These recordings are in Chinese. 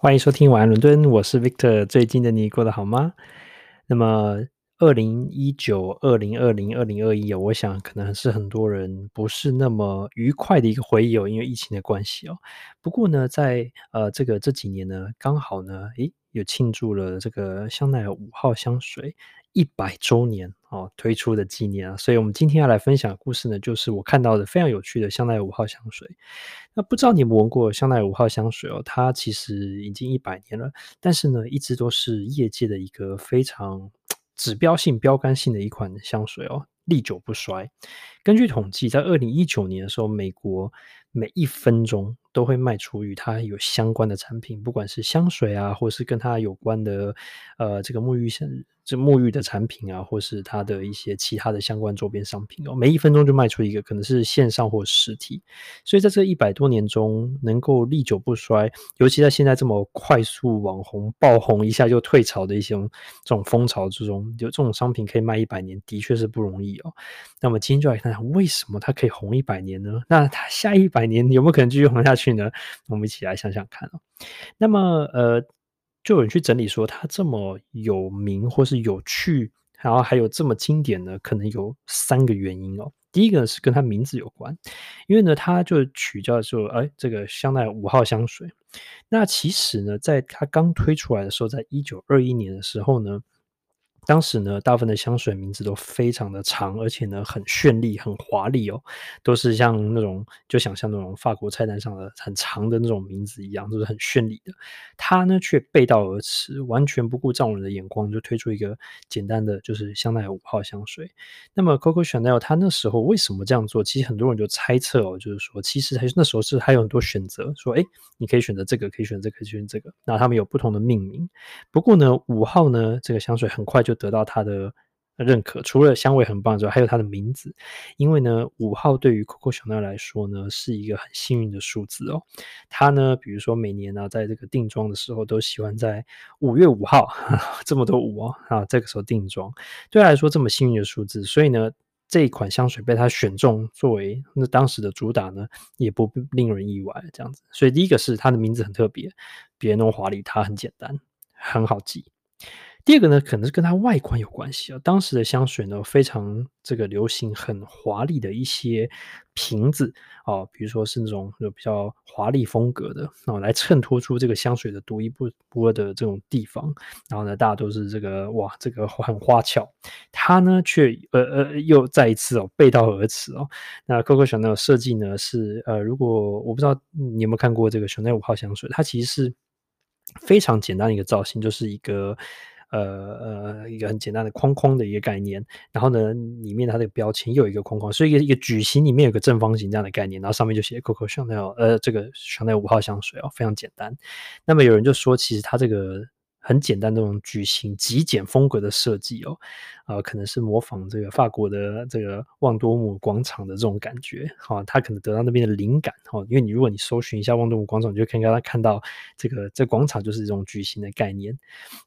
欢迎收听晚安伦敦，我是 Victor。最近的你过得好吗？那么，二零一九、二零二零、二零二一，我想可能是很多人不是那么愉快的一个回忆哦，因为疫情的关系哦。不过呢，在呃这个这几年呢，刚好呢，诶，有庆祝了这个香奈儿五号香水一百周年哦推出的纪念啊，所以我们今天要来分享的故事呢，就是我看到的非常有趣的香奈儿五号香水。那不知道你有没有闻过香奈儿五号香水哦？它其实已经一百年了，但是呢，一直都是业界的一个非常指标性、标杆性的一款香水哦，历久不衰。根据统计，在二零一九年的时候，美国每一分钟都会卖出与它有相关的产品，不管是香水啊，或是跟它有关的呃这个沐浴香。这沐浴的产品啊，或是它的一些其他的相关周边商品哦，每一分钟就卖出一个，可能是线上或实体。所以在这一百多年中，能够历久不衰，尤其在现在这么快速网红爆红一下就退潮的一些这种风潮之中，有这种商品可以卖一百年，的确是不容易哦。那么今天就来看看为什么它可以红一百年呢？那它下一百年有没有可能继续红下去呢？我们一起来想想看哦。那么呃。就有人去整理说，它这么有名或是有趣，然后还有这么经典呢，可能有三个原因哦。第一个是跟它名字有关，因为呢它就取叫做哎这个香奈儿五号香水。那其实呢，在它刚推出来的时候，在一九二一年的时候呢。当时呢，大部分的香水名字都非常的长，而且呢很绚丽、很华丽哦，都是像那种就想像那种法国菜单上的很长的那种名字一样，都是很绚丽的。他呢却背道而驰，完全不顾众人的眼光，就推出一个简单的就是香奈儿五号香水。那么 Coco Chanel 他那时候为什么这样做？其实很多人就猜测哦，就是说其实还是那时候是还有很多选择，说哎，你可以选择这个，可以选择这个，可以选择这个。那他们有不同的命名。不过呢，五号呢这个香水很快就。得到他的认可，除了香味很棒之外，还有它的名字。因为呢，五号对于 Coco Chanel 来说呢，是一个很幸运的数字哦。他呢，比如说每年呢、在这个定妆的时候，都喜欢在五月五号，这么多五哦啊，这个时候定妆，对他来说这么幸运的数字，所以呢，这一款香水被他选中作为那当时的主打呢，也不令人意外这样子。所以第一个是它的名字很特别，别那么华丽，它很简单，很好记。第二个呢，可能是跟它外观有关系啊。当时的香水呢，非常这个流行很华丽的一些瓶子啊，比如说是那种有比较华丽风格的哦，来衬托出这个香水的独一不二的这种地方。然后呢，大家都是这个哇，这个很花俏。它呢，却呃呃又再一次哦背道而驰哦。那 Coco Chanel 设计呢是呃，如果我不知道你有没有看过这个 Chanel 五号香水，它其实是非常简单的一个造型，就是一个。呃呃，一个很简单的框框的一个概念，然后呢，里面它的标签又有一个框框，所以一个一个矩形里面有个正方形这样的概念，然后上面就写 Coco Chanel，呃，这个 Chanel 五号香水哦，非常简单。那么有人就说，其实它这个。很简单的那种矩形极简风格的设计哦，呃，可能是模仿这个法国的这个旺多姆广场的这种感觉，哈、哦，他可能得到那边的灵感，哈、因为你如果你搜寻一下旺多姆广场，你就可以看到这个这广场就是这种矩形的概念。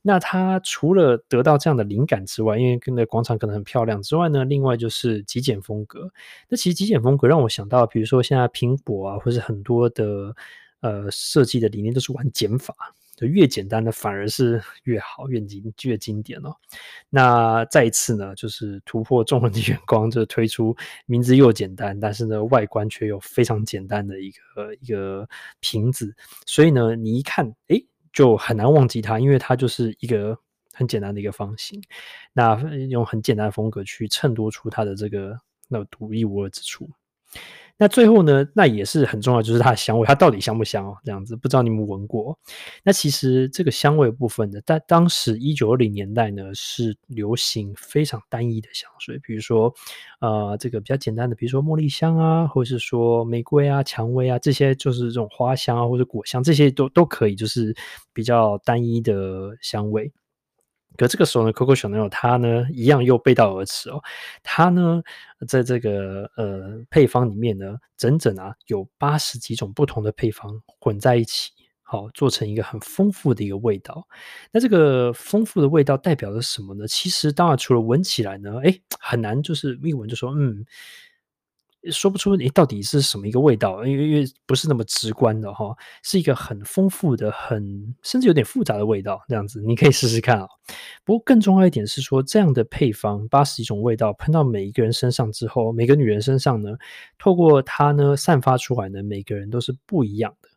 那他除了得到这样的灵感之外，因为跟那广场可能很漂亮之外呢，另外就是极简风格。那其实极简风格让我想到，比如说现在苹果啊，或是很多的呃设计的理念都是玩减法。越简单的反而是越好，越经越经典哦。那再一次呢，就是突破众人的眼光，就推出名字又简单，但是呢外观却又非常简单的一个一个瓶子。所以呢，你一看，诶，就很难忘记它，因为它就是一个很简单的一个方形。那用很简单的风格去衬托出它的这个那独一无二之处。那最后呢，那也是很重要，就是它的香味，它到底香不香哦？这样子，不知道你们闻过？那其实这个香味部分的，在当时一九二零年代呢，是流行非常单一的香水，比如说，呃，这个比较简单的，比如说茉莉香啊，或者是说玫瑰啊、蔷薇啊，这些就是这种花香啊，或者果香，这些都都可以，就是比较单一的香味。可这个时候呢，Coco Chanel 它呢一样又背道而驰哦，它呢在这个呃配方里面呢，整整啊有八十几种不同的配方混在一起，好做成一个很丰富的一个味道。那这个丰富的味道代表着什么呢？其实当然除了闻起来呢，诶很难就是一闻就说嗯。说不出你到底是什么一个味道，因为因为不是那么直观的哈，是一个很丰富的、很甚至有点复杂的味道。这样子你可以试试看啊。不过更重要一点是说，这样的配方八十几种味道喷到每一个人身上之后，每个女人身上呢，透过它呢散发出来呢，每个人都是不一样的。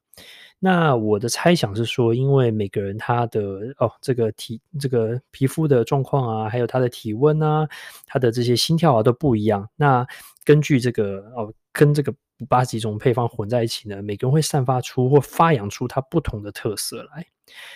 那我的猜想是说，因为每个人他的哦，这个体这个皮肤的状况啊，还有他的体温啊，他的这些心跳啊都不一样。那根据这个哦，跟这个八十几种配方混在一起呢，每个人会散发出或发扬出它不同的特色来。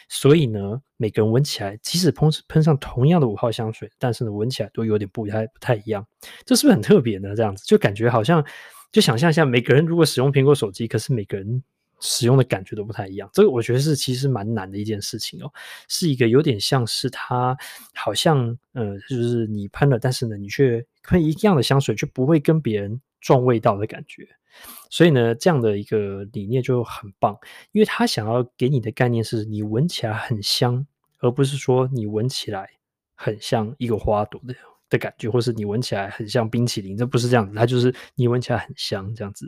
所以呢，每个人闻起来，即使喷喷上同样的五号香水，但是呢，闻起来都有点不太不太一样。这是不是很特别呢？这样子就感觉好像，就想象一下，每个人如果使用苹果手机，可是每个人。使用的感觉都不太一样，这个我觉得是其实蛮难的一件事情哦，是一个有点像是它好像呃，就是你喷了，但是呢，你却喷一样的香水，却不会跟别人撞味道的感觉。所以呢，这样的一个理念就很棒，因为他想要给你的概念是你闻起来很香，而不是说你闻起来很像一个花朵的。的感觉，或是你闻起来很像冰淇淋，这不是这样子，它就是你闻起来很香这样子，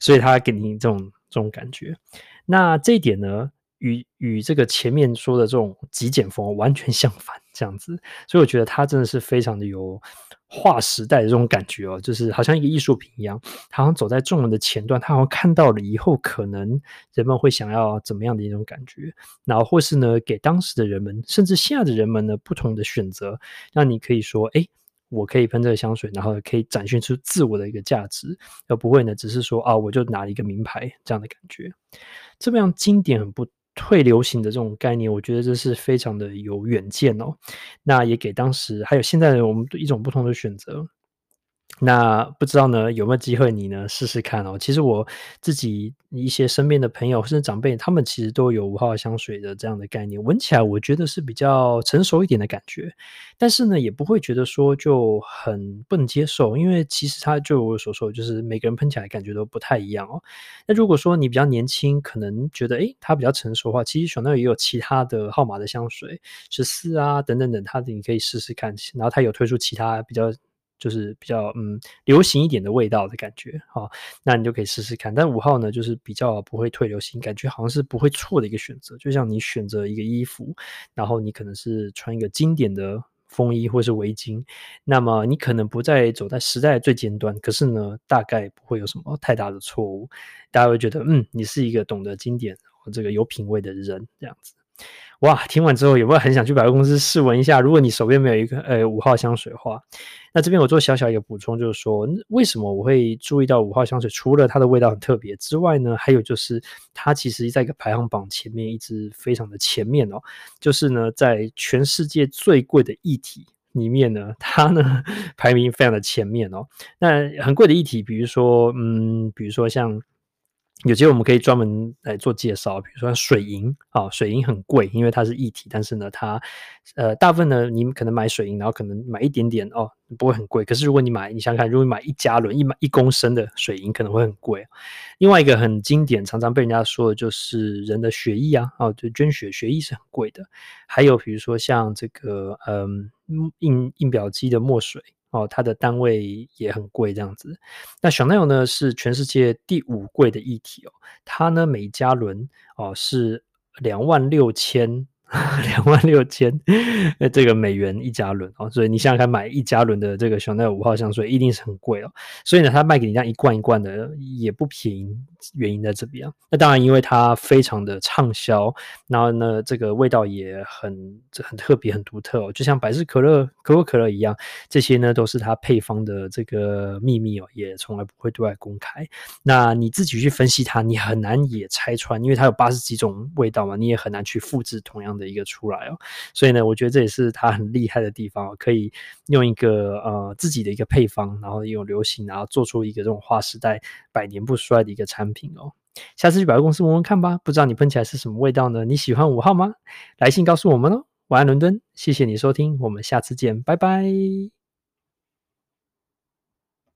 所以它给你这种这种感觉。那这一点呢，与与这个前面说的这种极简风完全相反，这样子，所以我觉得它真的是非常的有。划时代的这种感觉哦，就是好像一个艺术品一样，好像走在众人的前端，他好像看到了以后可能人们会想要怎么样的一种感觉，然后或是呢，给当时的人们，甚至现在的人们呢，不同的选择，让你可以说，哎，我可以喷这个香水，然后可以展现出自我的一个价值，而不会呢，只是说啊，我就拿了一个名牌这样的感觉，这么样经典很不。退流行的这种概念，我觉得这是非常的有远见哦。那也给当时还有现在的我们一种不同的选择。那不知道呢，有没有机会你呢试试看哦？其实我自己一些身边的朋友甚至长辈，他们其实都有五号香水的这样的概念，闻起来我觉得是比较成熟一点的感觉，但是呢也不会觉得说就很不能接受，因为其实它就我所说，就是每个人喷起来感觉都不太一样哦。那如果说你比较年轻，可能觉得诶它比较成熟的话，其实小奈也有其他的号码的香水，十四啊等等等，它的你可以试试看，然后它有推出其他比较。就是比较嗯流行一点的味道的感觉，好，那你就可以试试看。但五号呢，就是比较不会退流行，感觉好像是不会错的一个选择。就像你选择一个衣服，然后你可能是穿一个经典的风衣或是围巾，那么你可能不再走在时代最尖端，可是呢，大概不会有什么太大的错误。大家会觉得，嗯，你是一个懂得经典和这个有品味的人，这样子。哇，听完之后有没有很想去百货公司试闻一下？如果你手边没有一个呃五号香水的话，那这边我做小小一个补充，就是说为什么我会注意到五号香水？除了它的味道很特别之外呢，还有就是它其实在一个排行榜前面一直非常的前面哦。就是呢，在全世界最贵的液体里面呢，它呢 排名非常的前面哦。那很贵的液体，比如说嗯，比如说像。有机会我们可以专门来做介绍，比如说水银啊，水银很贵，因为它是液体，但是呢，它呃大部分呢，你可能买水银，然后可能买一点点哦，不会很贵。可是如果你买，你想想看，如果你买一加仑一买一公升的水银，可能会很贵。另外一个很经典，常常被人家说的就是人的血液啊，哦，就捐血，血液是很贵的。还有比如说像这个嗯印印表机的墨水。哦，它的单位也很贵，这样子。那 Chanel 呢是全世界第五贵的液体哦，它呢每加仑哦是两万六千。两万六千，这个美元一加仑哦，所以你想想看，买一加仑的这个香奈儿五号香水一定是很贵哦。所以呢，它卖给你这样一罐一罐的也不便宜，原因在这边啊。那当然，因为它非常的畅销，然后呢，这个味道也很很特别、很独特哦，就像百事可乐、可口可乐一样，这些呢都是它配方的这个秘密哦，也从来不会对外公开。那你自己去分析它，你很难也拆穿，因为它有八十几种味道嘛，你也很难去复制同样的。一个出来哦，所以呢，我觉得这也是它很厉害的地方，可以用一个呃自己的一个配方，然后用流行，然后做出一个这种划时代、百年不衰的一个产品品哦。下次去百货公司闻闻看吧，不知道你喷起来是什么味道呢？你喜欢五号吗？来信告诉我们哦。晚安，伦敦，谢谢你收听，我们下次见，拜拜。